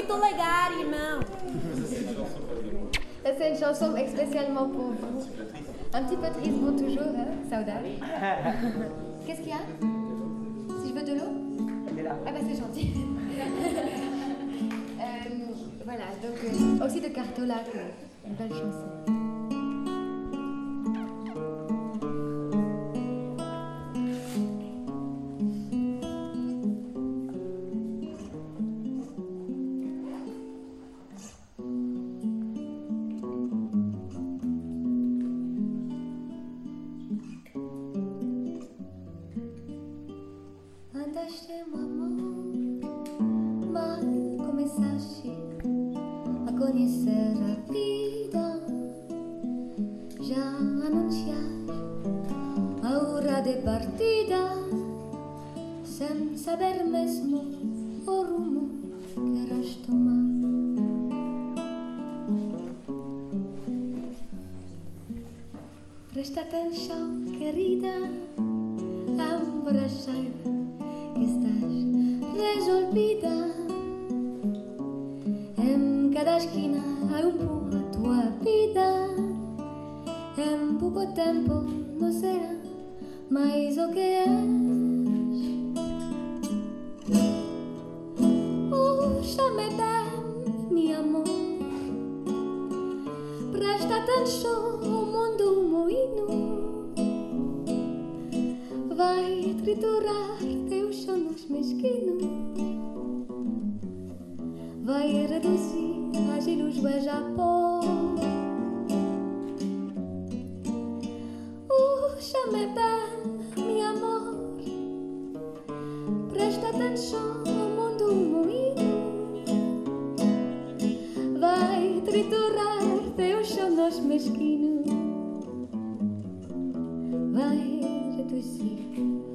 muito legal, irmão. Ça, c'est une chanson spécialement pour vous. Un petit peu triste pour toujours, hein, Sauda. Qu'est-ce qu'il y a? Si je veux de l'eau? Ah bah c'est gentil. Euh, voilà, donc euh, aussi de Cartola, une belle chanson. Andaste, amor, mas começaste a conhecer a vida. Já anunciaste a hora de partida, sem saber mesmo o rumo que irás tomar. Presta atenção, querida, a um que estás resolvida. Em cada esquina há um pouco a tua vida. Em pouco tempo não será mais o que és. Ouça-me bem, meu amor. Presta atenção, o mundo moinho vai triturar teus sonhos mesquinos, vai reduzir as ilusões a pó. Ouça-me bem, meu amor, presta atenção, o mundo é moinho vai triturar teus sonhos mesquinos vai reduzir